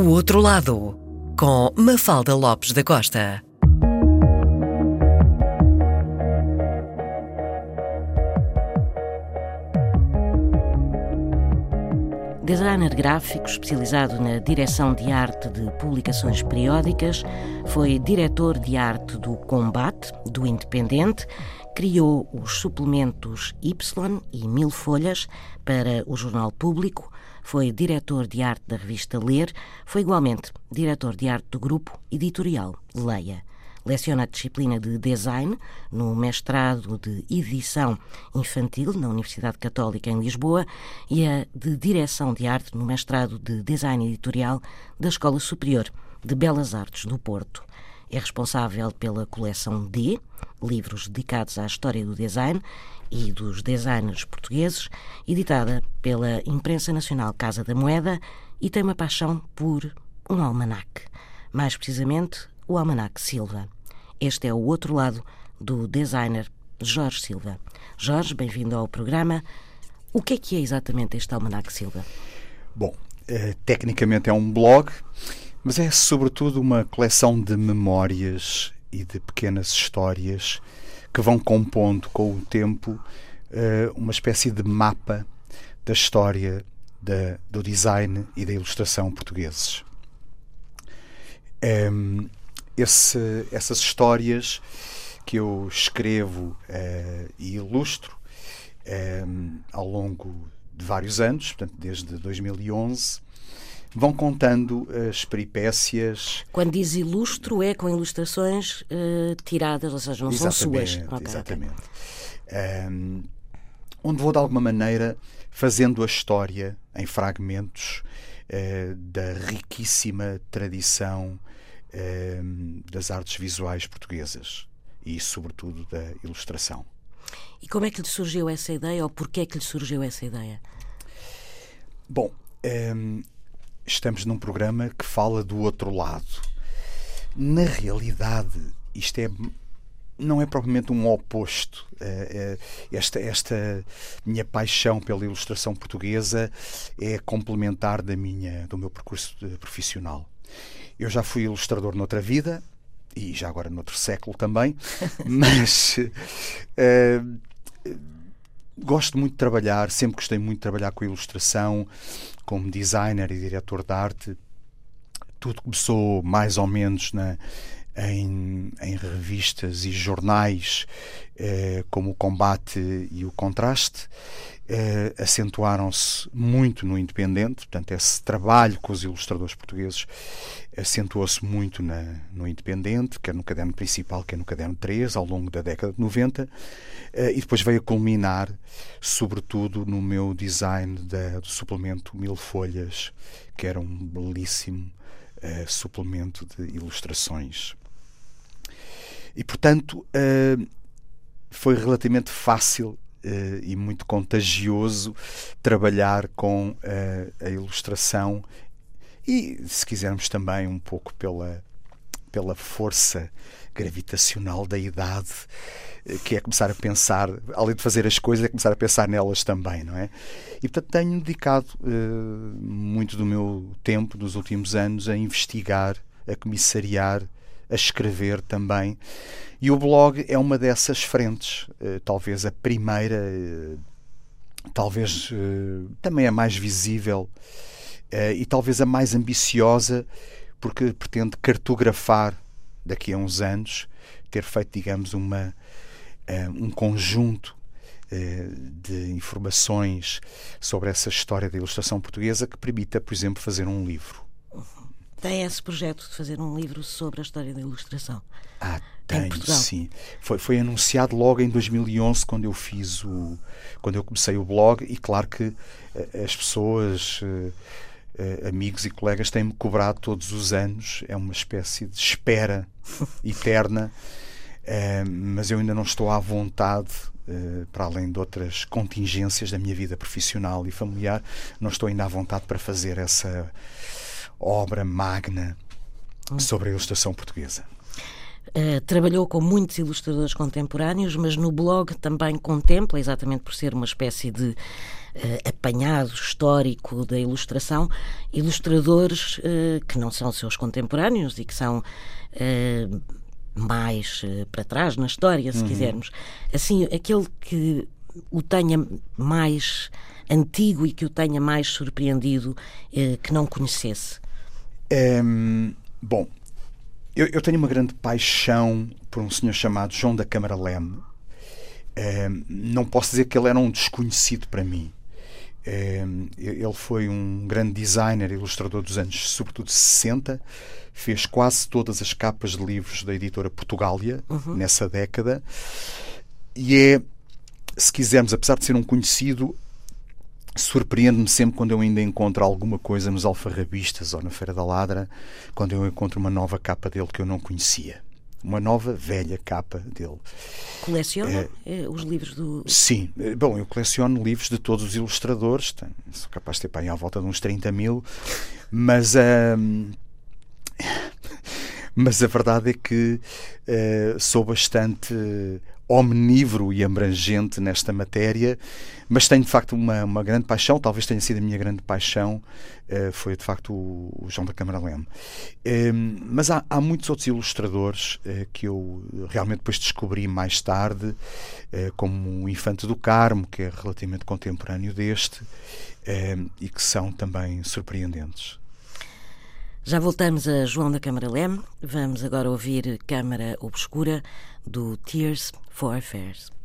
O Outro Lado, com Mafalda Lopes da Costa. Designer gráfico especializado na direção de arte de publicações periódicas, foi diretor de arte do Combate, do Independente, criou os suplementos Y e Mil Folhas para o Jornal Público, foi diretor de arte da revista Ler, foi igualmente diretor de arte do grupo editorial Leia. Leciona a disciplina de design no mestrado de edição infantil na Universidade Católica em Lisboa e a de direção de arte no mestrado de design editorial da Escola Superior de Belas Artes do Porto. É responsável pela coleção D, livros dedicados à história do design e dos designers portugueses, editada pela Imprensa Nacional Casa da Moeda e tem uma paixão por um almanaque. Mais precisamente, o Almanaque Silva. Este é o outro lado do designer Jorge Silva. Jorge, bem-vindo ao programa. O que é que é exatamente este Almanaque Silva? Bom, eh, tecnicamente é um blog mas é sobretudo uma coleção de memórias e de pequenas histórias que vão compondo com o tempo eh, uma espécie de mapa da história da, do design e da ilustração portugueses. Um, esse, essas histórias que eu escrevo uh, e ilustro um, ao longo de vários anos, portanto, desde 2011, vão contando as peripécias. Quando diz ilustro, é com ilustrações uh, tiradas, ou seja, não exatamente, são suas. Okay, exatamente. Okay. Um, onde vou, de alguma maneira, fazendo a história em fragmentos uh, da riquíssima tradição uh, das artes visuais portuguesas e, sobretudo, da ilustração. E como é que lhe surgiu essa ideia ou porquê é que lhe surgiu essa ideia? Bom, um, estamos num programa que fala do outro lado. Na realidade, isto é não é propriamente um oposto. É, é, esta, esta minha paixão pela ilustração portuguesa é complementar da minha, do meu percurso profissional. Eu já fui ilustrador noutra vida e já agora noutro século também, mas uh, gosto muito de trabalhar, sempre gostei muito de trabalhar com a ilustração, como designer e diretor de arte, tudo começou mais ou menos na, em, em revistas e jornais eh, como o Combate e o Contraste. Eh, acentuaram-se muito no Independente, portanto, esse trabalho com os ilustradores portugueses acentuou-se muito na, no Independente, quer no caderno principal, quer no caderno 3, ao longo da década de 90, eh, e depois veio a culminar, sobretudo, no meu design da, do suplemento Mil Folhas, que era um belíssimo uh, suplemento de ilustrações. E, portanto, uh, foi relativamente fácil Uh, e muito contagioso trabalhar com uh, a ilustração e, se quisermos, também um pouco pela, pela força gravitacional da idade, eh, que é começar a pensar, além de fazer as coisas, é começar a pensar nelas também, não é? E portanto tenho dedicado uh, muito do meu tempo, dos últimos anos, a investigar, a comissariar, a escrever também. E o blog é uma dessas frentes, uh, talvez a primeira, uh, talvez também a mais visível e talvez a mais ambiciosa, porque pretende cartografar daqui a uns anos, ter feito, digamos, uma, um conjunto de informações sobre essa história da ilustração portuguesa que permita, por exemplo, fazer um livro. Tem esse projeto de fazer um livro sobre a história da ilustração? Ah, tenho, sim. Foi, foi anunciado logo em 2011 quando eu fiz o, quando eu comecei o blog e claro que as pessoas uh, amigos e colegas têm-me cobrado todos os anos. É uma espécie de espera eterna, mas eu ainda não estou à vontade. Para além de outras contingências da minha vida profissional e familiar, não estou ainda à vontade para fazer essa obra magna sobre a ilustração portuguesa. Uh, trabalhou com muitos ilustradores contemporâneos, mas no blog também contempla, exatamente por ser uma espécie de apanhado histórico da ilustração, ilustradores que não são seus contemporâneos e que são mais para trás na história, se uhum. quisermos. Assim, aquele que o tenha mais antigo e que o tenha mais surpreendido que não conhecesse? Um, bom, eu, eu, tenho uma grande paixão por um senhor chamado João da Câmara Leme. Um, não posso dizer que ele era um desconhecido para mim. Um, ele foi um grande designer, ilustrador dos anos, sobretudo 60. Fez quase todas as capas de livros da editora Portugália uhum. nessa década. E é, se quisermos, apesar de ser um conhecido, Surpreende-me sempre quando eu ainda encontro alguma coisa nos alfarrabistas ou na Feira da Ladra, quando eu encontro uma nova capa dele que eu não conhecia. Uma nova, velha capa dele. Coleciona é, os livros do. Sim. Bom, eu coleciono livros de todos os ilustradores, tenho, sou capaz de ter para aí à volta de uns 30 mil, mas. Mas a verdade é que uh, sou bastante omnívoro e abrangente nesta matéria, mas tenho de facto uma, uma grande paixão, talvez tenha sido a minha grande paixão, uh, foi de facto o, o, João da Câmara Leme. Uh, mas há, há, muitos outros ilustradores uh, que eu realmente depois descobri mais tarde, como o Infante do Carmo, que é relativamente contemporâneo deste, e que são também surpreendentes. Já voltamos a João da Câmara Leme. Vamos agora ouvir Câmara Obscura do Tears for Affairs.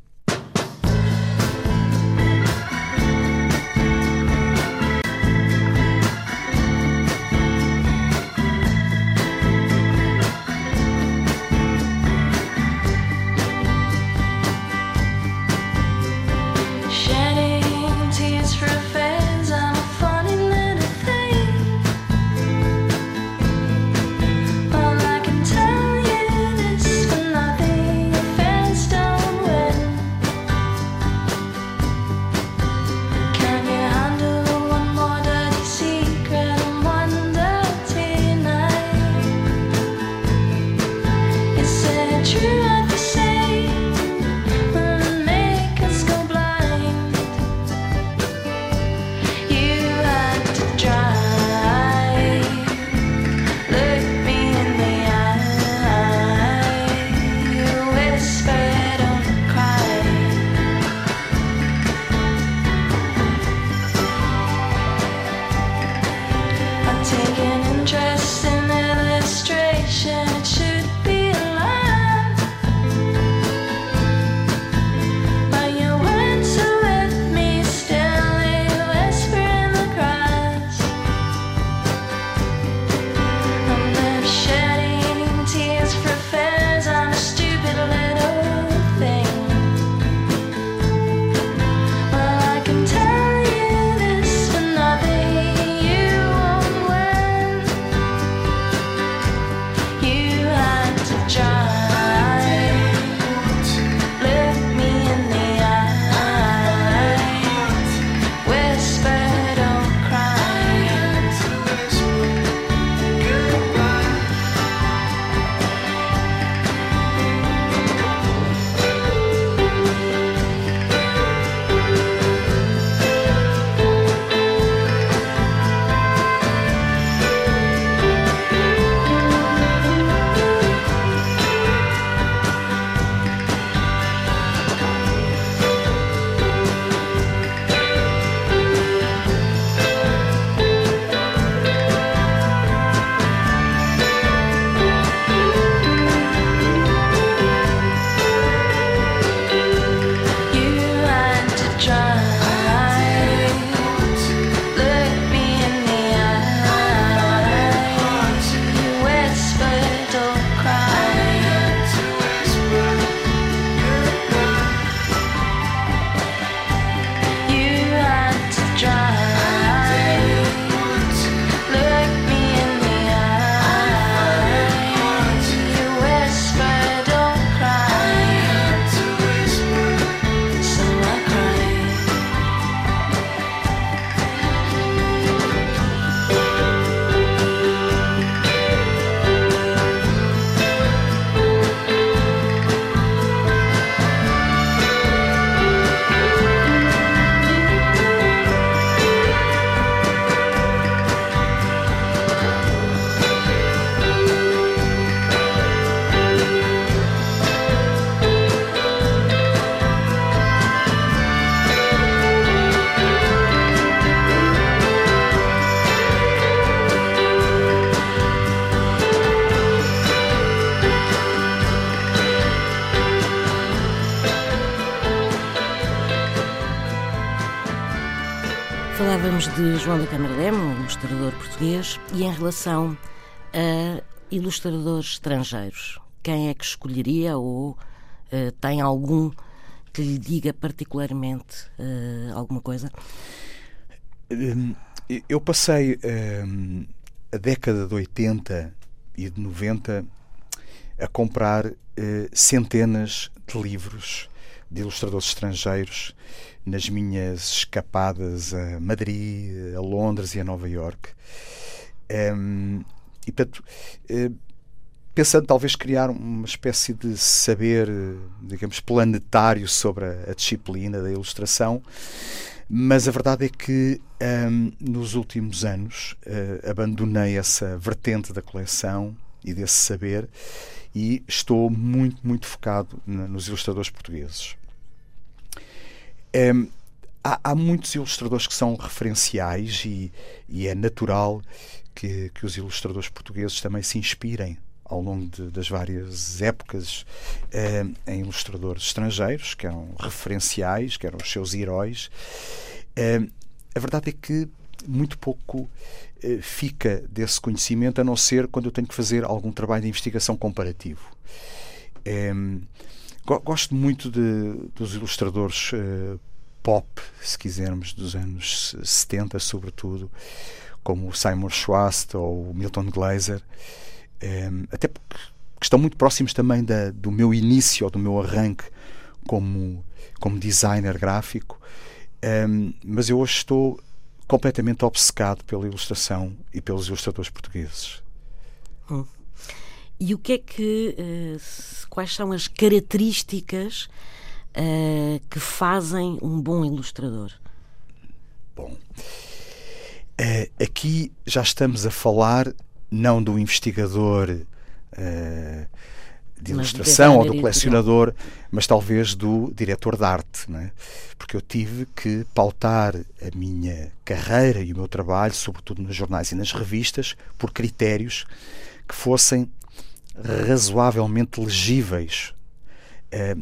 De João da Câmara um ilustrador português, e em relação a ilustradores estrangeiros, quem é que escolheria ou uh, tem algum que lhe diga particularmente uh, alguma coisa? Hum, eu passei hum, a década de 80 e de 90 a comprar uh, centenas de livros de ilustradores estrangeiros nas minhas escapadas a Madrid, a Londres e a Nova York. Um, e portanto, uh, pensando talvez criar uma espécie de saber, digamos, planetário sobre a, a disciplina da ilustração, mas a verdade é que um, nos últimos anos uh, abandonei essa vertente da coleção e desse saber e estou muito, muito focado na, nos ilustradores portugueses. Um, há, há, muitos ilustradores que são referenciais e, e é natural que, que, os ilustradores portugueses também se inspirem ao longo de, das várias épocas um, em ilustradores estrangeiros que eram referenciais, que eram os seus heróis. Um, a verdade é que muito pouco eh, fica desse conhecimento, a não ser quando eu tenho que fazer algum trabalho de investigação comparativo. Gosto muito de, dos ilustradores uh, pop, se quisermos, dos anos 70, sobretudo, como o Simon Schwast ou o Milton Glaser, um, até porque estão muito próximos também da, do meu início ou do meu arranque como, como designer gráfico. Um, mas eu hoje estou completamente obcecado pela ilustração e pelos ilustradores portugueses. Hum. E o que é que. Uh, quais são as características uh, que fazem um bom ilustrador? Bom, uh, aqui já estamos a falar não do investigador de ilustração ou do colecionador, mas talvez do diretor de arte, é? porque eu tive que pautar a minha carreira e o meu trabalho, sobretudo nos jornais e nas revistas, por critérios que fossem razoavelmente legíveis, eh,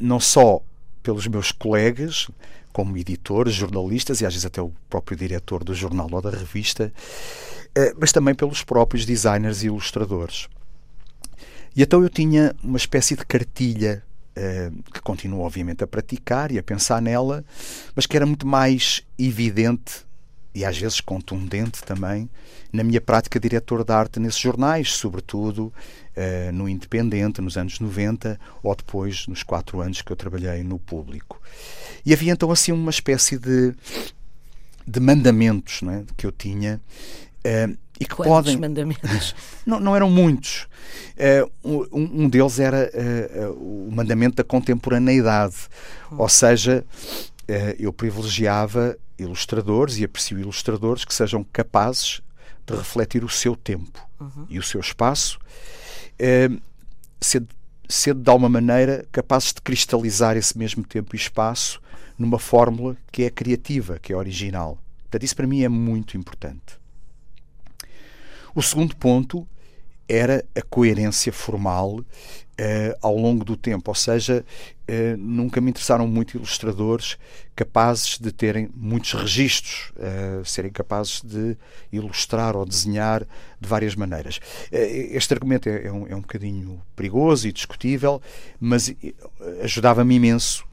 não só pelos meus colegas, como editores, jornalistas e às vezes até o próprio diretor do jornal ou da revista, eh, mas também pelos próprios designers e ilustradores. E então eu tinha uma espécie de cartilha uh, que continuo, obviamente, a praticar e a pensar nela, mas que era muito mais evidente e às vezes contundente também na minha prática de diretor de arte nesses jornais, sobretudo uh, no Independente, nos anos 90, ou depois nos quatro anos que eu trabalhei no público. E havia então assim uma espécie de, de mandamentos é, que eu tinha. Uh, e que Quantos podem. mandamentos? Não, não eram muitos. Uh, um, um, deles era o mandamento da contemporaneidade, hum. ou seja, eu privilegiava ilustradores e aprecio ilustradores que sejam capazes de refletir o seu tempo uhum. e o seu espaço, sendo, sendo de alguma maneira capazes de cristalizar esse mesmo tempo e espaço numa fórmula que é criativa, que é original. Portanto, isso para mim é muito importante. O segundo ponto era a coerência formal uh, ao longo do tempo, ou seja, uh, nunca me interessaram muito ilustradores capazes de terem muitos registros, uh, serem capazes de ilustrar ou desenhar de várias maneiras. este argumento é, é, um, é um bocadinho perigoso e discutível, mas ajudava-me imenso,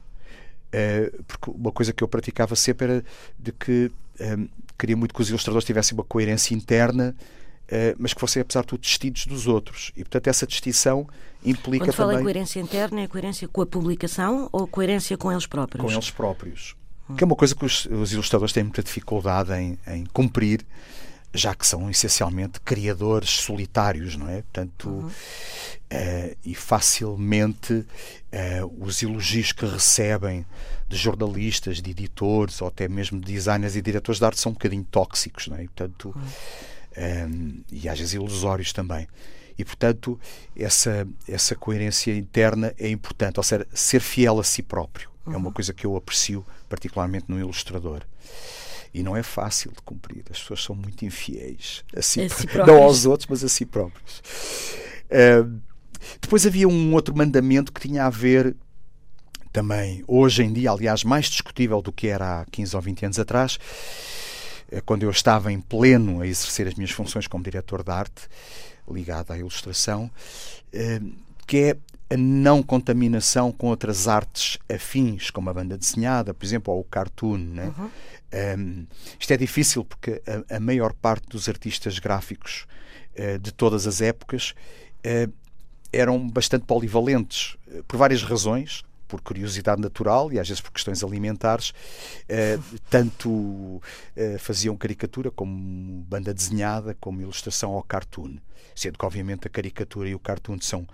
porque uma coisa que eu praticava sempre era de que queria muito que os ilustradores tivessem uma coerência interna mas que fossem, apesar de tudo, distintos dos outros. E, portanto, essa distinção implica Quando fala também... em coerência interna, é coerência com a publicação ou coerência com eles próprios? Com eles próprios. Hum. Que é uma coisa que os, os, ilustradores têm muita dificuldade em, em, cumprir, já que são essencialmente criadores solitários, não é? Portanto, uhum. uh, e facilmente uh, os elogios que recebem de jornalistas, de editores ou até mesmo de designers e diretores de arte são um bocadinho tóxicos, não é? Portanto, uhum um, e às vezes ilusórios também. E, portanto, essa, essa coerência interna é importante, ou seja, ser fiel a si próprio. Uhum. É uma uhum. coisa que eu aprecio particularmente no ilustrador. E não é fácil de cumprir. As pessoas são muito infiéis a si, a si não aos outros, mas a si próprios. Uh, depois havia um outro mandamento que tinha a ver também, hoje em dia, aliás, mais discutível do que era há 15 ou 20 anos atrás, quando eu estava em pleno a exercer as minhas funções como diretor de arte, ligado à ilustração, que é a não contaminação com outras artes afins, como a banda desenhada, por exemplo, ou o cartoon. Né? Uhum. Um, isto é difícil porque a, a maior parte dos artistas gráficos uh, de todas as épocas uh, eram bastante polivalentes, por várias razões. Por curiosidade natural e às vezes por questões alimentares, tanto faziam caricatura como banda desenhada, como ilustração ou cartoon. Sendo que, obviamente, a caricatura e o cartoon são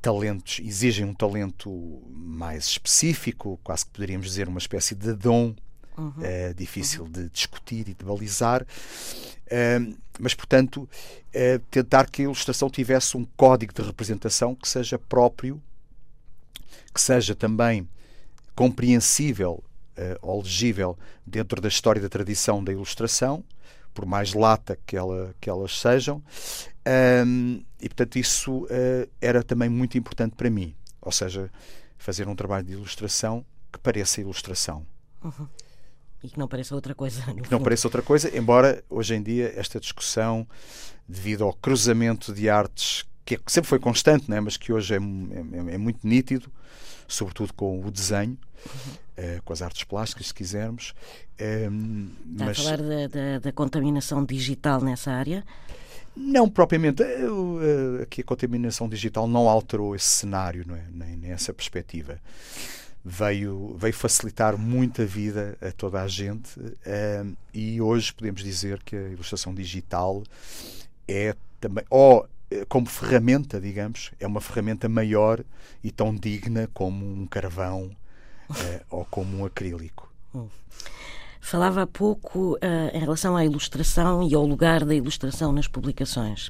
talentos, exigem um talento mais específico, quase que poderíamos dizer uma espécie de dom uhum. é difícil uhum. de discutir e de balizar. Uh, mas, portanto, uh, tentar que a ilustração tivesse um código de representação que seja próprio, que seja também compreensível uh, ou legível dentro da história da tradição da ilustração, por mais lata que, ela, que elas sejam. e, portanto, isso uh, era também muito importante para mim. Ou seja, fazer um trabalho de ilustração que pareça ilustração. Uhum. E que não pareça outra coisa. que fundo. não pareça outra coisa, embora hoje em dia esta discussão, devido ao cruzamento de artes, que sempre foi constante, né, mas que hoje é, é, é muito nítido, sobretudo com o desenho, uhum. uh, com as artes plásticas, se quisermos. Uh, Está mas... a falar da, da, da, contaminação digital nessa área? Não propriamente. Uh, aqui a contaminação digital não alterou esse cenário, não é? nem, nem essa perspectiva veio, veio facilitar muito a vida a toda a gente uh, e hoje podemos dizer que a ilustração digital é também, ou eh, como ferramenta, digamos, é uma ferramenta maior e tão digna como um carvão uh, ou como um acrílico. Hum. Falava há pouco uh, em relação à ilustração e ao lugar da ilustração nas publicações.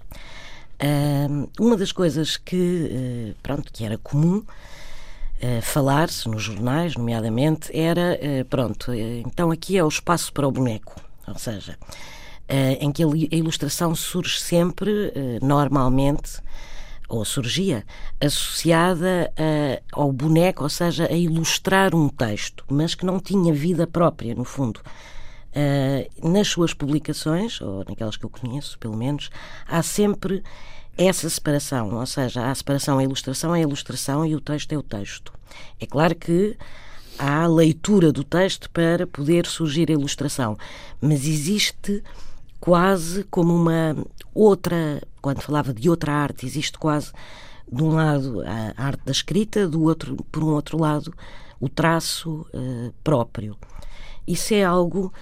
Uh, uma das coisas que, pronto, que era comum falar-se nos jornais, nomeadamente, era, pronto, então aqui é o espaço para o boneco. Ou seja, em que a ilustração surge sempre, normalmente, ou surgia, associada ao boneco, ou seja, a ilustrar um texto, mas que não tinha vida própria, no fundo. nas suas publicações, ou naquelas que eu conheço, pelo menos, há sempre essa separação, ou seja, a separação a ilustração é a ilustração e o texto é o texto. É claro que há a leitura do texto para poder surgir a ilustração, mas existe quase como uma outra, quando falava de outra arte, existe quase de um lado a arte da escrita, do outro, por um outro lado, o traço uh, próprio. Isso é algo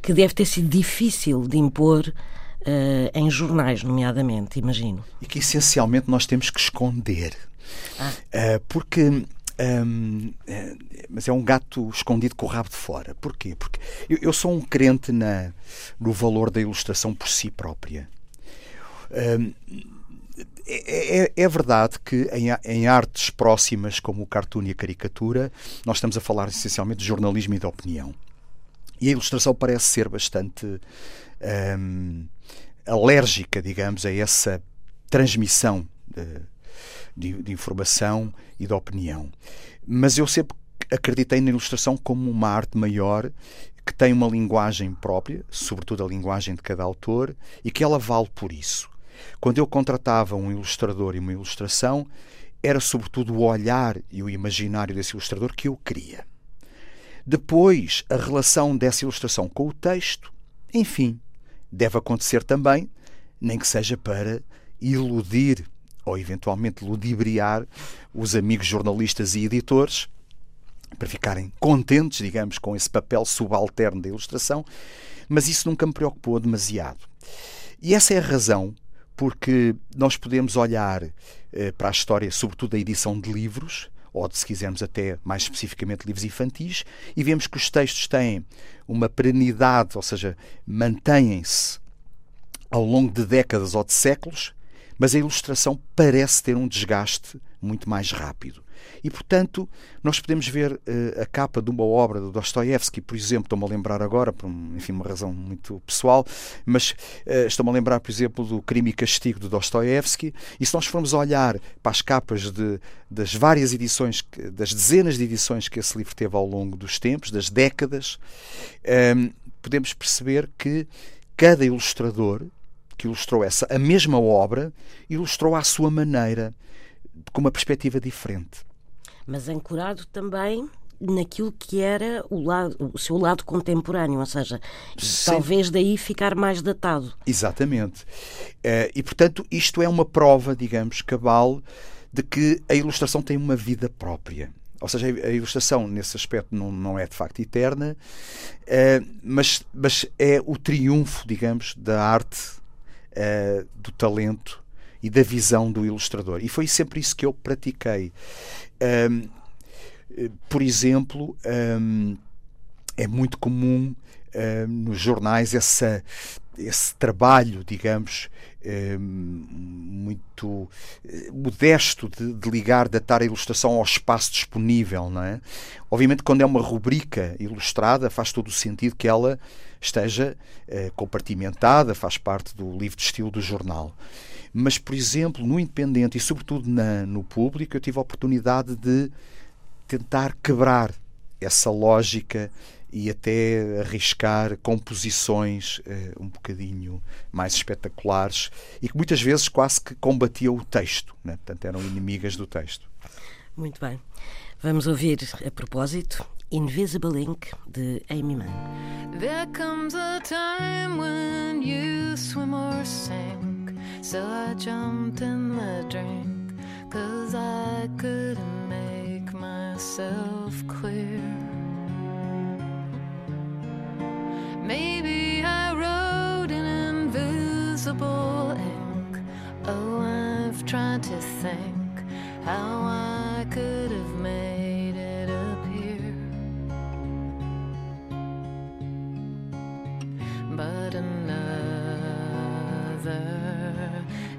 que deve ter sido difícil de impor uh, em jornais, nomeadamente, imagino. E que essencialmente nós temos que esconder. Ah. Uh, porque. Um, é, mas é um gato escondido com o rabo de fora. Porquê? Porque eu, eu sou um crente na, no valor da ilustração por si própria. Um, é, é, é, verdade que em, em, artes próximas como o cartoon e a caricatura, nós estamos a falar essencialmente de jornalismo e de opinião. E a ilustração parece ser bastante um, alérgica, digamos, a essa transmissão de, de, de, informação e de opinião. Mas eu sempre acreditei na ilustração como uma arte maior que tem uma linguagem própria, sobretudo a linguagem de cada autor, e que ela vale por isso. Quando eu contratava um ilustrador e uma ilustração, era sobretudo o olhar e o imaginário desse ilustrador que eu queria. Depois, a relação dessa ilustração com o texto, enfim, deve acontecer também, nem que seja para iludir ou eventualmente ludibriar os amigos jornalistas e editores para ficarem contentes, digamos, com esse papel subalterno da ilustração, mas isso nunca me preocupou demasiado. E essa é a razão porque nós podemos olhar eh, para a história, sobretudo da edição de livros, ou de, se quisermos até mais especificamente livros infantis, e vemos que os textos têm uma perenidade, ou seja, mantêm-se ao longo de décadas ou de séculos, mas a ilustração parece ter um desgaste muito mais rápido. E, portanto, nós podemos ver uh, a capa de uma obra do Dostoevsky, por exemplo, estou-me a lembrar agora, por enfim, uma razão muito pessoal, mas uh, estou-me a lembrar, por exemplo, do Crime e Castigo do Dostoevsky, e se nós formos olhar para as capas de, das várias edições, das dezenas de edições que esse livro teve ao longo dos tempos, das décadas, um, ehm, podemos perceber que cada ilustrador que ilustrou essa a mesma obra ilustrou à sua maneira, com uma perspectiva diferente. Mas ancorado também naquilo que era o, lado, o seu lado contemporâneo, ou seja, Sim. talvez daí ficar mais datado. Exatamente. Uh, e, portanto, isto é uma prova, digamos, cabal de que a ilustração tem uma vida própria. Ou seja, a ilustração, nesse aspecto, não, não é de facto eterna, uh, mas, mas é o triunfo, digamos, da arte, uh, do talento e da visão do ilustrador. E foi sempre isso que eu pratiquei. Um, por exemplo, um, é muito comum um, nos jornais essa, esse trabalho, digamos, muito eh, modesto de, de, ligar, datar a ilustração ao espaço disponível, não é? Obviamente, quando é uma rubrica ilustrada, faz todo o sentido que ela esteja uh, compartimentada, faz parte do livro de estilo do jornal. Mas, por exemplo, no Independente e, sobretudo, na, no público, eu tive a oportunidade de tentar quebrar essa lógica e até arriscar composições uh, um bocadinho mais espetaculares e que muitas vezes quase que combatiam o texto, né? portanto eram inimigas do texto. Muito bem. Vamos ouvir a propósito Invisible Ink de Amy Mann. There comes a time when you swim or sink, so I jumped in the drink, cause I couldn't make myself clear. Maybe I wrote in invisible ink. Oh, I've tried to think how I could have But another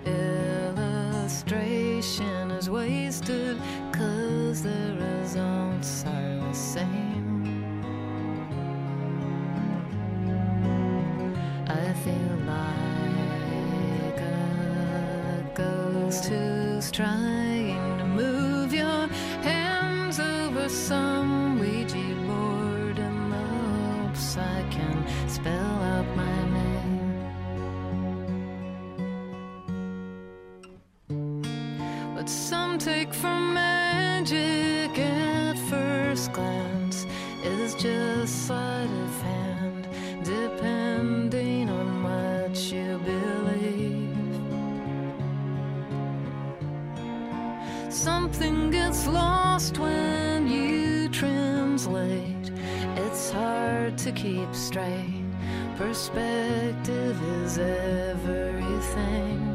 illustration is wasted, cause the results are the same. I feel like a ghost who's trying to move your hands over some Ouija board the hopes I can spell take for magic at first glance is just sleight of hand, depending on what you believe. Something gets lost when you translate. It's hard to keep straight. Perspective is everything.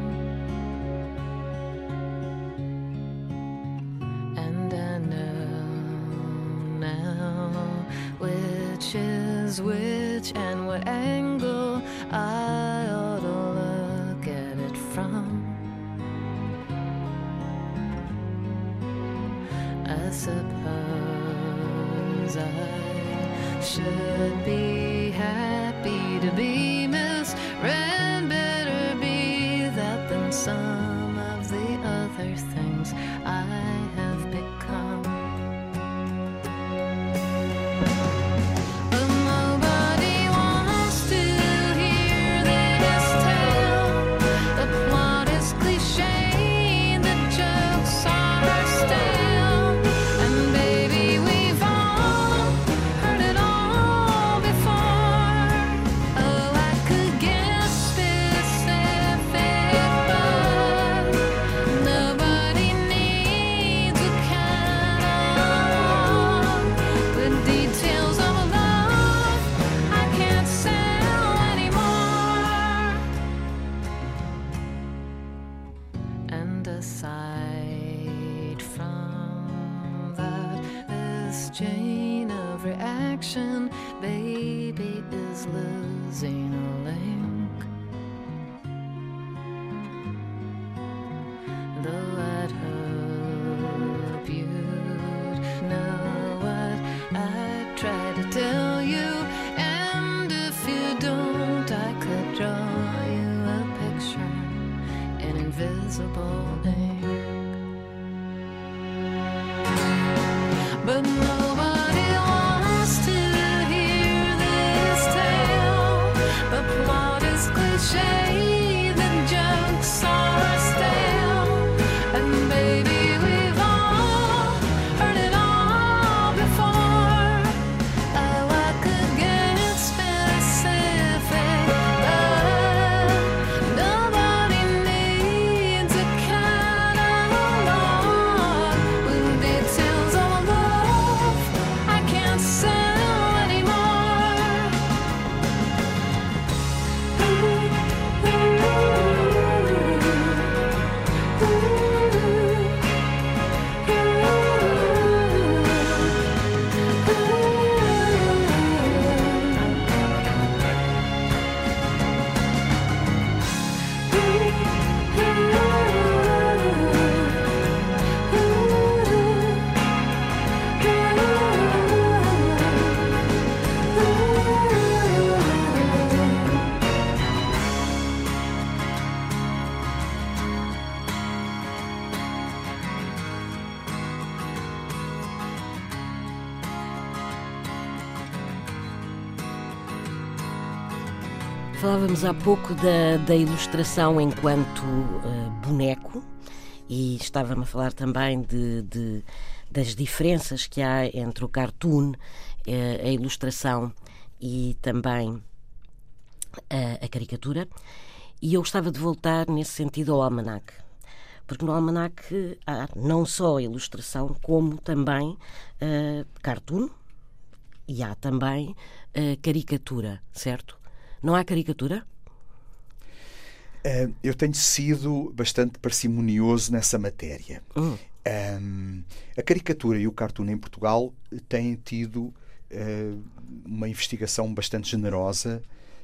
chain of reaction. Baby is losing a lane. Falávamos há pouco da, da ilustração enquanto uh, boneco e estava-me a falar também de, de, das diferenças que há entre o cartoon, uh, a ilustração e também uh, a caricatura. E eu gostava de voltar nesse sentido ao almanac. Porque no almanac há não só a ilustração, como também cartoon e há também caricatura, certo? Não há caricatura? Uh, eu tenho sido bastante parcimonioso nessa matéria. Um, a caricatura e o cartoon em Portugal têm tido uh, uma investigação bastante generosa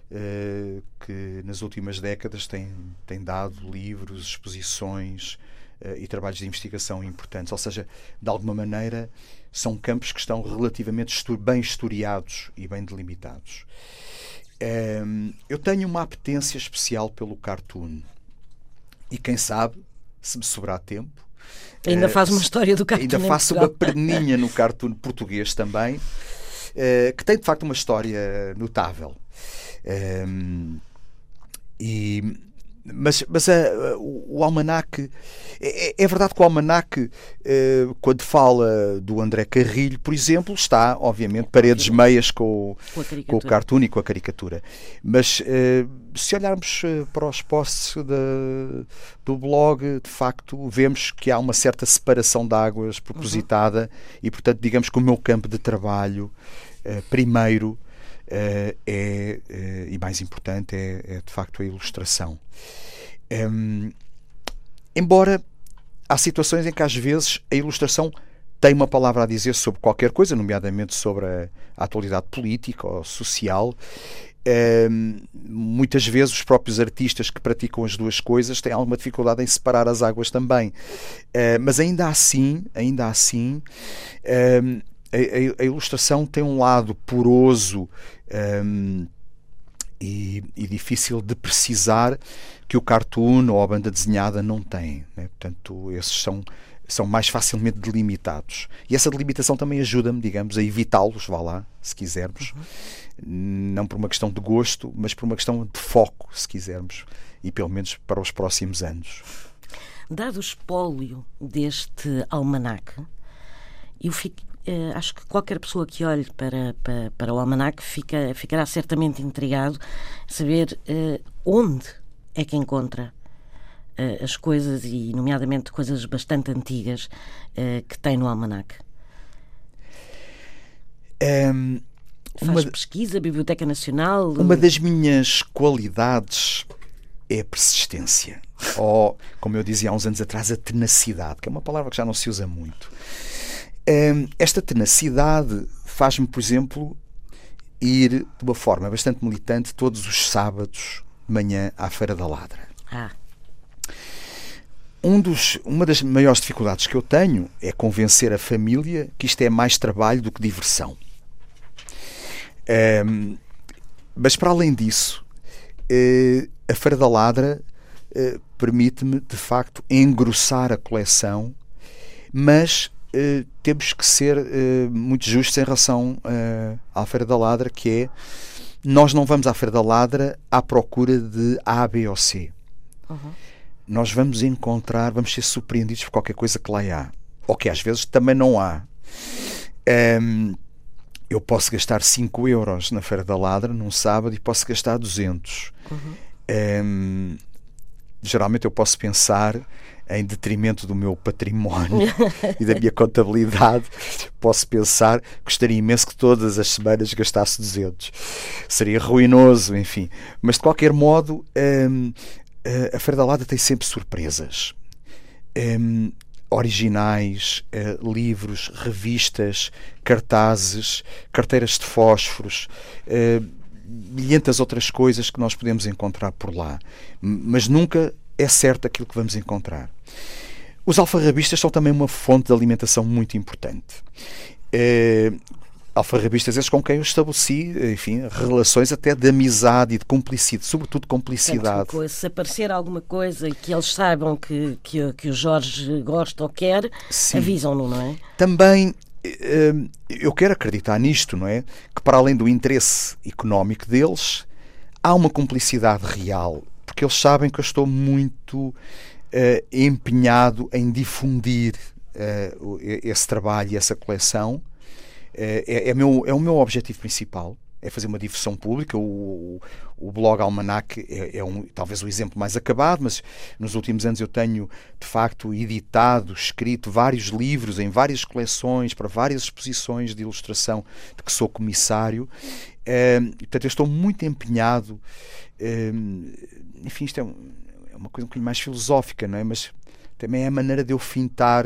uh, que nas últimas décadas tem, tem dado livros, exposições e trabalhos de investigação importantes. Ou seja, de alguma maneira, são campos que estão relativamente bem historiados e bem delimitados. Um, eu tenho uma apetência especial pelo cartoon. E quem sabe, se me sobrar tempo. Ainda uh, faz uma história do cartoon. Ainda faço uma perninha no cartoon português também, uh, que tem de facto uma história notável. Um, e mas, mas uh, o, o almanac é, é, verdade que o almanac uh, quando fala do André Carrilho por exemplo está obviamente paredes meias com, com, com o cartoon e com a caricatura. Mas uh, se olharmos para os posts de, do blog de facto vemos que há uma certa separação de águas propositada uhum. e portanto digamos que o meu campo de trabalho primeiro é, e mais importante é, é, de facto a ilustração. Um, embora há situações em que às vezes a ilustração tem uma palavra a dizer sobre qualquer coisa, nomeadamente sobre a, a atualidade política ou social. Um, muitas vezes os próprios artistas que praticam as duas coisas têm alguma dificuldade em separar as águas também. Uh, mas ainda assim, ainda assim, um, a, a, ilustração tem um lado poroso um, e, e, difícil de precisar que o cartoon ou a banda desenhada não tem. Né? Portanto, esses são, são mais facilmente delimitados. E essa delimitação também ajuda-me, digamos, a evitá-los, vá lá, se quisermos. Uhum. Não por uma questão de gosto, mas por uma questão de foco, se quisermos. E pelo menos para os próximos anos. Dado o espólio deste almanaque, eu fico, Uh, acho que qualquer pessoa que olhe para, para, para o almanac fica, ficará certamente intrigado saber uh, onde é que encontra uh, as coisas, e nomeadamente coisas bastante antigas, que tem no almanac. Um, ehm, Faz uma, pesquisa, Biblioteca Nacional. Uma das minhas qualidades é a persistência. Ou, como eu dizia há uns anos atrás, a tenacidade, que é uma palavra que já não se usa muito. Esta tenacidade faz-me, por exemplo, ir de uma forma bastante militante todos os sábados de manhã à Feira da Ladra. Ah. Um dos, uma das maiores dificuldades que eu tenho é convencer a família que isto é mais trabalho do que diversão. Um, mas para além disso, uh, a Feira da Ladra uh, permite-me de facto engrossar a coleção, mas uh, temos que ser uh, muito justos em relação uh, à Feira da Ladra, que é nós não vamos à Feira da Ladra à procura de A, B ou C. Uhum. Nós vamos encontrar, vamos ser surpreendidos por qualquer coisa que lá há. Ou que às vezes também não há. Um, eu posso gastar 5 euros na Feira da Ladra num sábado e posso gastar 200. Uhum. Um, geralmente eu posso pensar em detrimento do meu património e da minha contabilidade, posso pensar gostaria imenso que todas as semanas gastasse 200. Seria ruinoso, enfim. Mas de qualquer modo, hum, a Feira da Lada tem sempre surpresas. Hum, originais, uh, livros, revistas, cartazes, carteiras de fósforos, uh, milhentas outras coisas que nós podemos encontrar por lá. Mas nunca é certo aquilo que vamos encontrar. Os alfarrabistas são também uma fonte de alimentação muito importante. Uh, alfarrabistas esses com quem eu estabeleci, enfim, relações até de amizade e de cumplicidade, sobretudo cumplicidade. Portanto, se aparecer alguma coisa que eles saibam que, que, que o Jorge gosta ou quer, avisam-no, não é? Também eu quero acreditar nisto, não é? Que para além do interesse económico deles, há uma cumplicidade real, porque eles sabem que eu estou muito uh, empenhado em difundir uh, esse trabalho e essa coleção é, é, é, meu, é o meu objetivo principal é fazer uma difusão pública. O, o, o blog Almanac é, é um, talvez o exemplo mais acabado, mas nos últimos anos eu tenho, de facto, editado, escrito vários livros em várias coleções, para várias exposições de ilustração de que sou comissário. É, portanto, eu estou muito empenhado. É, enfim, isto é, um, é, uma coisa um bocadinho mais filosófica, não é? Mas também é a maneira de eu fintar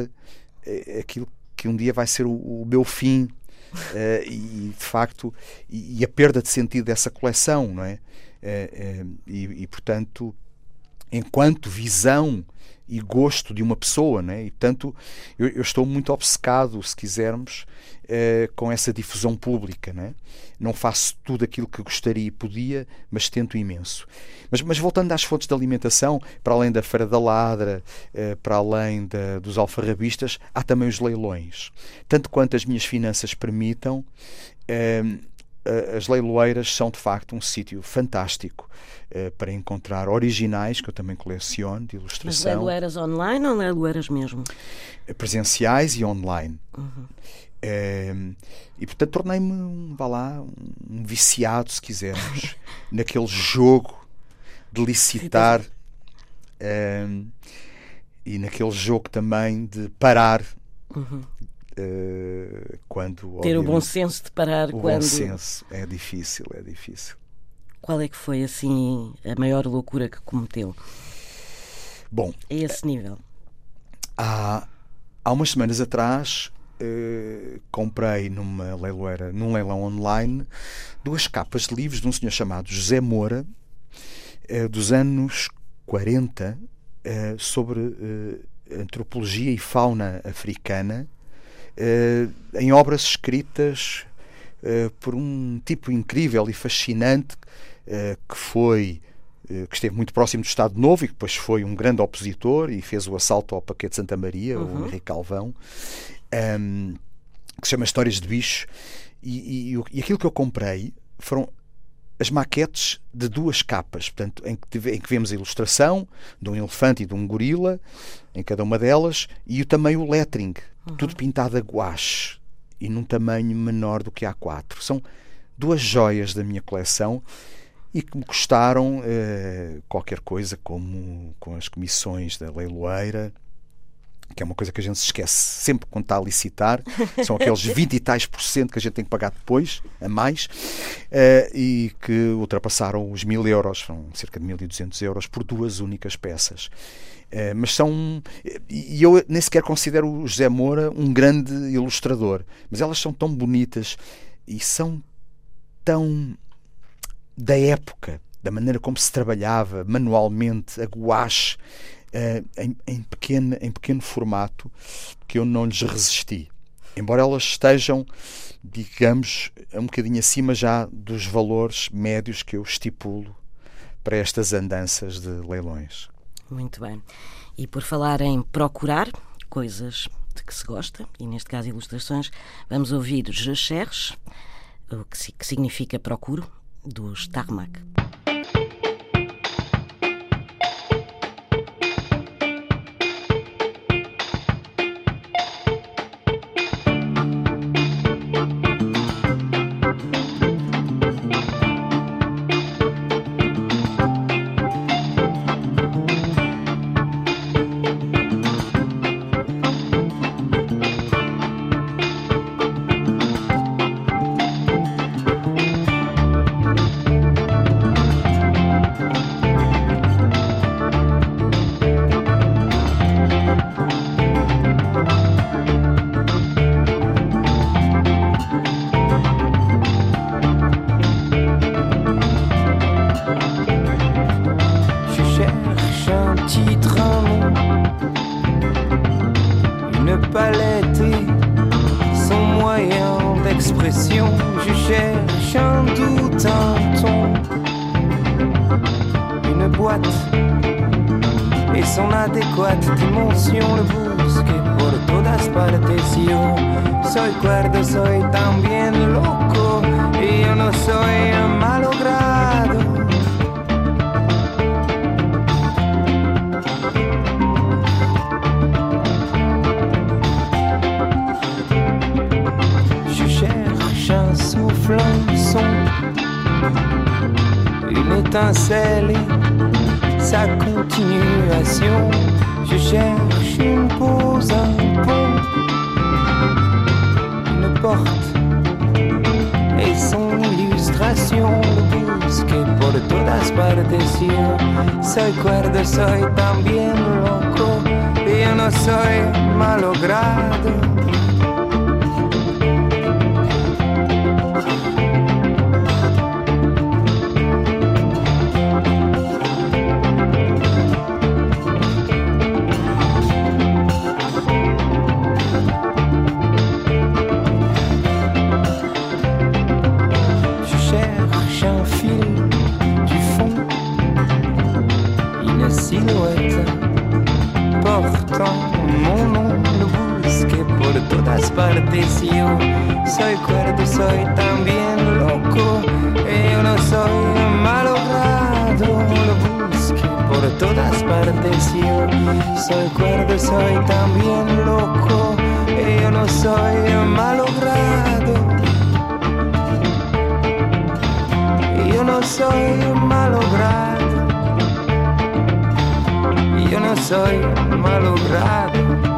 é, aquilo que um dia vai ser o, o meu fim uh, e de facto e, e, a perda de sentido dessa coleção, não é? Uh, uh, e, e, portanto, enquanto visão e gosto de uma pessoa, né? e portanto eu, eu estou muito obcecado, se quisermos, eh, com essa difusão pública. Né? Não faço tudo aquilo que gostaria e podia, mas tento imenso. Mas, mas voltando às fontes de alimentação, para além da Feira da Ladra, eh, para além da, dos alfarrabistas, há também os leilões. Tanto quanto as minhas finanças permitam, eh, as leiloeiras são de facto um sítio fantástico uh, para encontrar originais, que eu também coleciono, de ilustração. Mas leiloeiras online ou leiloeiras mesmo? Presenciais e online. Uhum. Uh, e portanto tornei-me um, vá lá, um viciado, se quisermos, naquele jogo de licitar uh, e naquele jogo também de parar uhum. Uh, quando ter o bom senso de parar o quando bom senso. É difícil é difícil. Qual é que foi assim a maior loucura que cometeu? Bom a esse nível. há há umas semanas atrás uh, comprei numa leiloeira num leilão online duas capas de livros de um senhor chamado José Moura uh, dos anos 40 sobre antropologia e fauna africana em obras escritas uh, por um tipo incrível e fascinante uh, que foi que esteve muito próximo do Estado Novo e que depois foi um grande opositor e fez o assalto ao Paquete de Santa Maria, uhum. o Henrique Calvão, um, ehm, que se chama Histórias de Bicho. E, e, e, aquilo que eu comprei foram as maquetes de duas capas, portanto, em que, em que vemos a ilustração de um elefante e de um gorila, em cada uma delas, e também o lettering, uhum. tudo pintado a gouache e num tamanho menor do que A4. São duas joias da minha coleção e que me custaram eh, qualquer coisa como com as comissões da leiloeira que é uma coisa que a gente se esquece sempre quando está a licitar, são aqueles 20 e tais por cento que a gente tem que pagar depois, a mais, uh, e que ultrapassaram os mil euros, são cerca de 1.200 euros por duas únicas peças. Uh, mas são. E eu nem sequer considero o José Moura um grande ilustrador, mas elas são tão bonitas e são tão da época, da maneira como se trabalhava manualmente, a gouache, uh, em, em, pequeno, em pequeno formato que eu não lhes resisti. Embora elas estejam, digamos, um bocadinho acima já dos valores médios que eu estipulo para estas andanças de leilões. Muito bem. E por falar em procurar coisas de que se gosta, e neste caso ilustrações, vamos ouvir Jacherres, o que, que significa procuro, dos Tarmac. droite et son adéquate dimension le busque por todas partes. Yo soy cuerdo, soy también loco y yo no soy un malogrado. Je cherche un souffle, un son, une étincelle. Sa continuation. Je cherche une pause, un pont, une porte et son illustration. que por todas partes yo soy cuerdo, soy también loco. Yo no soy malogrado. Soy malogrado. Yo no soy malogrado.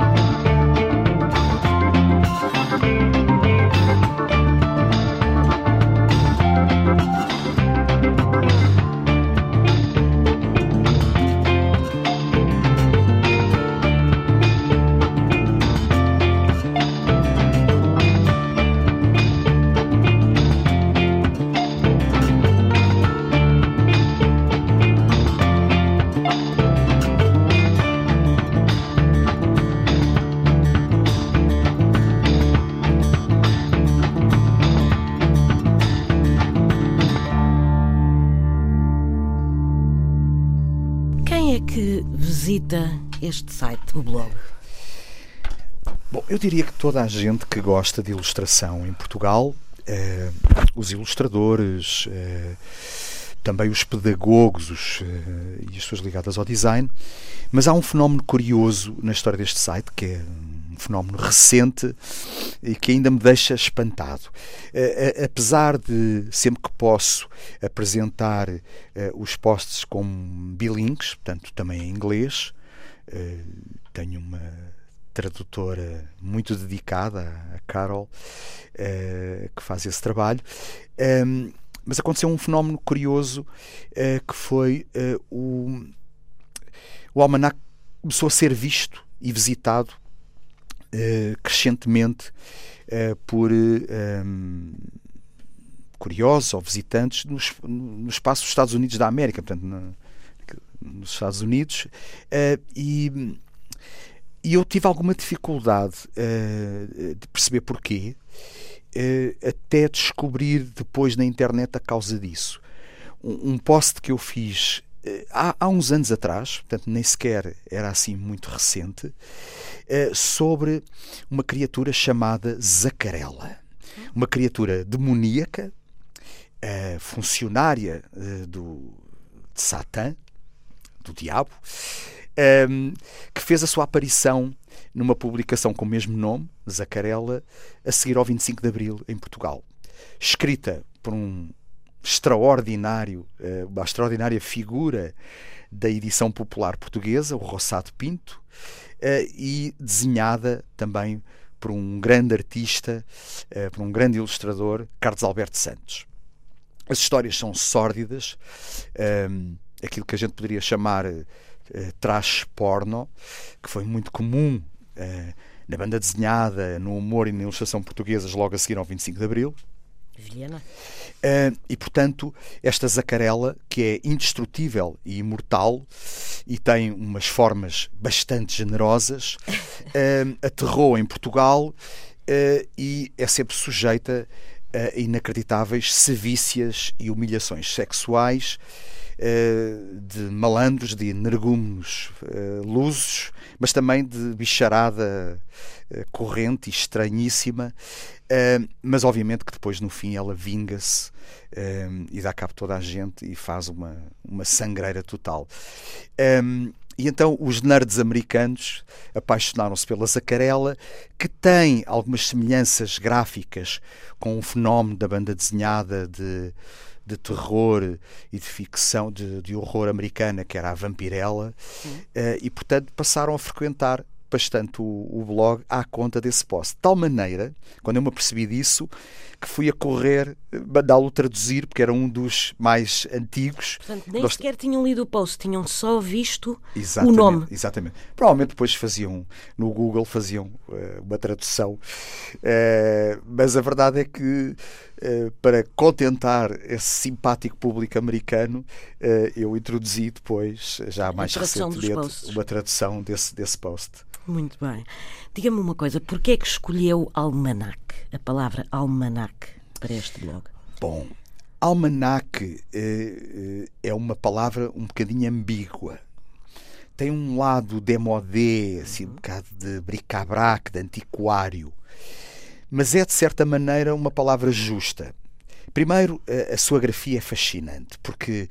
Este site, o blog? Bom, eu diria que toda a gente que gosta de ilustração em Portugal, eh, os ilustradores, eh, também os pedagogos os, eh, e as pessoas ligadas ao design, mas há um fenómeno curioso na história deste site que é um fenómeno recente e que ainda me deixa espantado. Uh, apesar de sempre que posso apresentar uh, os posts como bilingues, portanto também em inglês, tenho uma tradutora muito dedicada, a Carol, que faz esse trabalho. Ehm, mas aconteceu um fenómeno curioso que foi o, o almanac começou a ser visto e visitado crescentemente por um, curiosos ou visitantes no espaço dos Estados Unidos da América, portanto, nos Estados Unidos, uh, e, e, eu tive alguma dificuldade de perceber porquê, até descobrir depois na internet a causa disso. Um, um post que eu fiz há, há, uns anos atrás, portanto nem sequer era assim muito recente, sobre uma criatura chamada Zacarela. Uma criatura demoníaca funcionária do, de Satã, do diabo, um, que fez a sua aparição numa publicação com o mesmo nome, Zacarella, a seguir ao 25 de Abril, em Portugal. Escrita por um extraordinário, eh, uma extraordinária figura da edição popular portuguesa, o Rossado Pinto, eh, e desenhada também por um grande artista, eh, por um grande ilustrador, Carlos Alberto Santos. As histórias são sórdidas, aquilo que a gente poderia chamar trash porno, que foi muito comum na banda desenhada, no humor e na ilustração portuguesas logo a seguir ao 25 de Abril. Vilhena. Uh, e, portanto, esta zacarela, que é indestrutível e imortal e tem umas formas bastante generosas, uh, aterrou em Portugal uh, e é sempre sujeita a inacreditáveis sevícias e humilhações sexuais de malandros, de energúmenos lusos, mas também de bicharada corrente e estranhíssima mas obviamente que depois no fim ela vinga-se e dá cabo toda a gente e faz uma, uma sangreira total. Um, e então os nerds americanos apaixonaram-se pela Zacarella, que tem algumas semelhanças gráficas com o fenómeno da banda desenhada de, de terror e de ficção, de, de horror americana, que era a Vampirella, uh, e portanto passaram a frequentar bastante o, o blog à conta desse post. De tal maneira, quando eu me apercebi disso, que fui a correr eh, mandá-lo traduzir, porque era um dos mais antigos. Portanto, nem sequer tinham lido o post, tinham só visto exatamente, o nome. Exatamente. Provavelmente depois faziam, no Google, faziam uh, uma tradução. Uh, mas a verdade é que, para contentar esse simpático público americano, eu introduzi depois, já mais recentemente, uma tradução desse, desse post. Muito bem. Diga-me uma coisa, porquê é que escolheu almanac, a palavra almanac, para este blog? Bom, almanac eh, é uma palavra um bocadinho ambígua. Tem um lado demodé, assim, um bocado de bric-a-brac, de antiquário. Mas é, de certa maneira, uma palavra justa. Primeiro, a sua grafia é fascinante, porque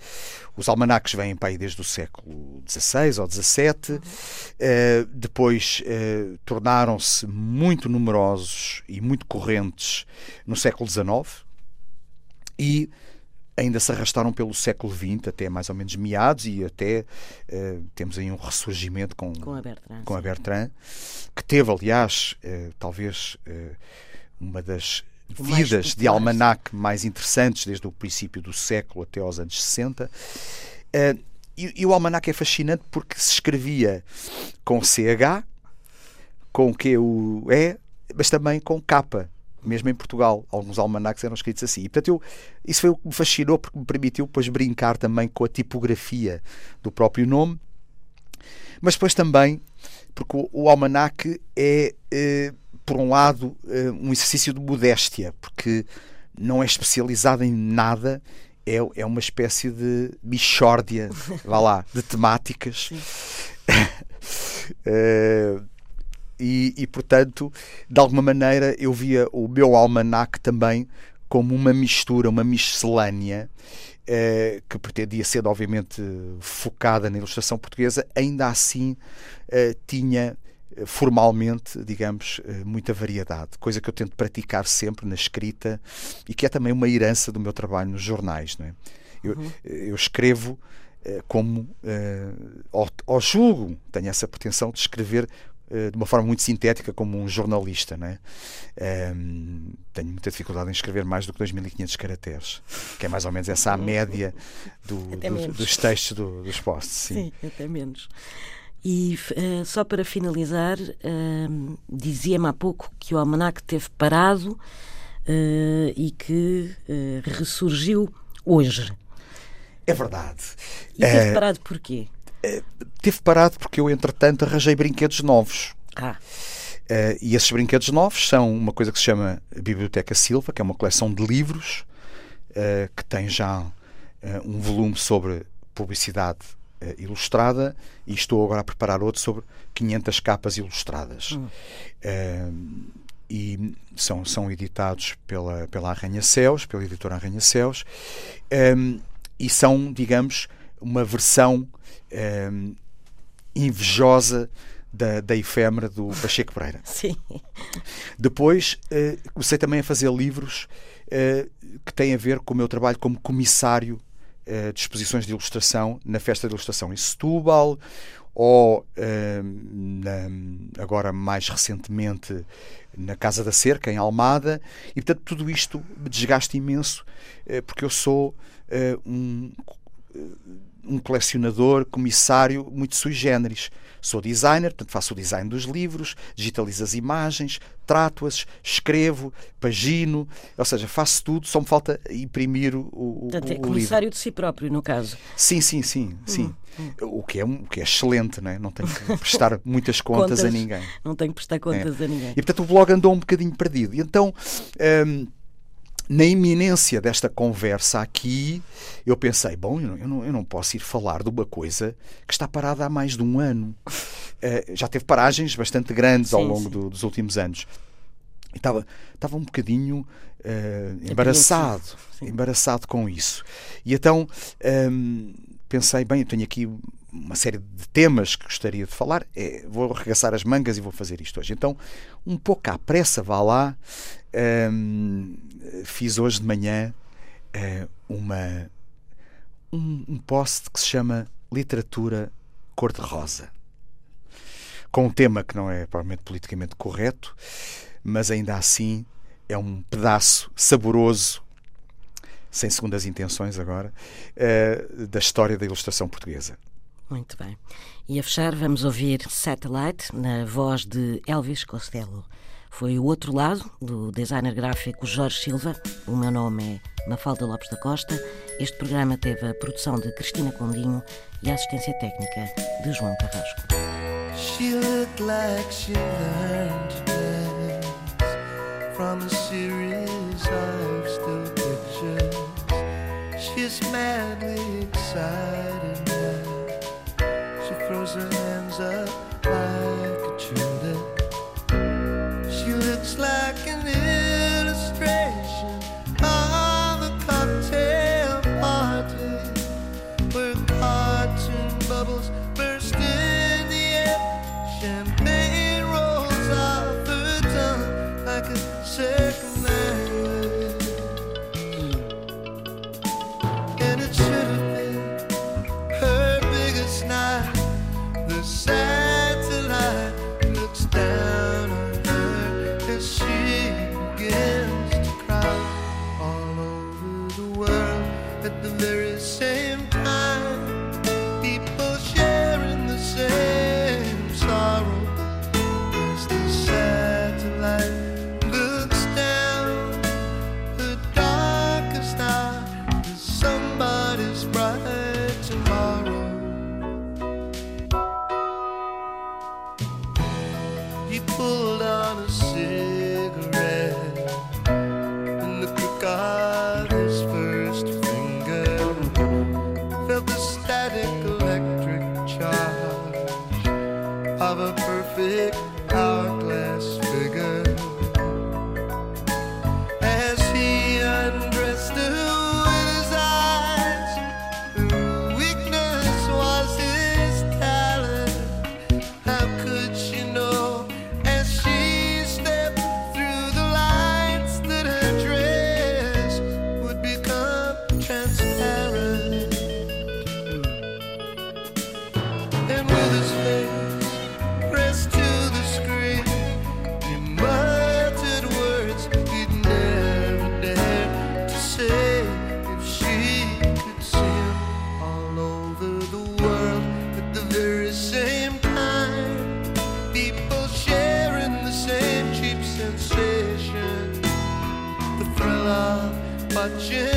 os almanacs vêm para aí desde o século XVI ou XVII, uh, depois uh, tornaram-se muito numerosos e muito correntes no século XIX e ainda se arrastaram pelo século XX até mais ou menos meados e até uh, temos aí um ressurgimento com, com a Bertrand, com a Bertrand que teve, aliás, talvez uma das vidas de almanac mais interessantes desde o princípio do século até aos anos 60. Uh, eh, e, e, o almanac é fascinante porque se escrevia com CH, com QUE, mas também com K, mesmo em Portugal. Alguns almanacs eram escritos assim. E, portanto, eu, isso foi o que me fascinou porque me permitiu depois brincar também com a tipografia do próprio nome, mas depois também porque o, o almanac é. Uh, por um lado, eh, um exercício de modéstia, porque não é especializado em nada, é, é uma espécie de bichórdia, vá lá, de temáticas. uh, e, e, portanto, de alguma maneira, eu via o meu almanac também como uma mistura, uma miscelânea, uh, que pretendia ser, obviamente, focada na ilustração portuguesa, ainda assim tinha formalmente, digamos, eh, muita variedade, coisa que eu tento praticar sempre na escrita e que é também uma herança do meu trabalho nos jornais. Não é? eu, uhum. eu escrevo eh, como, ao, ao julgo, tenho essa pretensão de escrever de uma forma muito sintética como um jornalista. Não é? Um, tenho muita dificuldade em escrever mais do que 2.500 caracteres, que é mais ou menos essa a média do, do, dos textos do, dos posts. Sim. sim, até menos. E uh, só para finalizar, uh, dizia-me há pouco que o almanac teve parado uh, e que ressurgiu hoje. É verdade. E teve parado porquê? teve parado porque eu, entretanto, arranjei brinquedos novos. Ah. e esses brinquedos novos são uma coisa que se chama Biblioteca Silva, que é uma coleção de livros que tem já um volume sobre publicidade ilustrada e estou agora a preparar outro sobre 500 capas ilustradas. Hum. Uh, e são, são editados pela, pela Arranha-Céus, pela editora Arranha-Céus, um, e são, digamos, uma versão um, invejosa da, da efêmera do Pacheco Pereira. Sim. Depois uh, comecei também a fazer livros uh, que têm a ver com o meu trabalho como comissário uh, de exposições de ilustração na Festa de Ilustração em Setúbal, ou na, agora mais recentemente na Casa da Cerca, em Almada, e portanto tudo isto me desgasta imenso, porque eu sou um, um colecionador, comissário muito sui generis. Sou designer, portanto faço o design dos livros, digitalizo as imagens, trato-as, escrevo, pagino, ou seja, faço tudo, só me falta imprimir o, o, portanto, é o comissário livro. de si próprio, no caso. Sim, sim, sim, sim. Hum, hum. O, que é, o que é excelente, não é? Não tenho que prestar muitas contas, contas, a ninguém. Não tenho que prestar contas é. a ninguém. E portanto o blog andou um bocadinho perdido. E então. Hum, na iminência desta conversa aqui, eu pensei: bom, eu não, eu não, posso ir falar de uma coisa que está parada há mais de um ano. Uh, já teve paragens bastante grandes sim, ao longo do, dos últimos anos. E estava, estava um bocadinho uh, embaraçado, embaraçado com isso. E então um, pensei: bem, eu tenho aqui uma série de temas que gostaria de falar. É, vou arregaçar as mangas e vou fazer isto hoje. Então, um pouco à pressa, vá lá. Um, fiz hoje de manhã uh, uma, um, um post que se chama Literatura Cor-de-Rosa. Com um tema que não é provavelmente politicamente correto, mas ainda assim é um pedaço saboroso, sem segundas intenções agora, uh, da história da ilustração portuguesa. Muito bem. E a fechar, vamos ouvir Satellite na voz de Elvis Costello. Foi o outro lado do designer gráfico Jorge Silva. O meu nome é Mafalda Lopes da Costa. Este programa teve a produção de Cristina Condinho e a assistência técnica de João Carrasco. She looked like she learned from a series of still pictures. She's madly excited now. She throws her hands up like of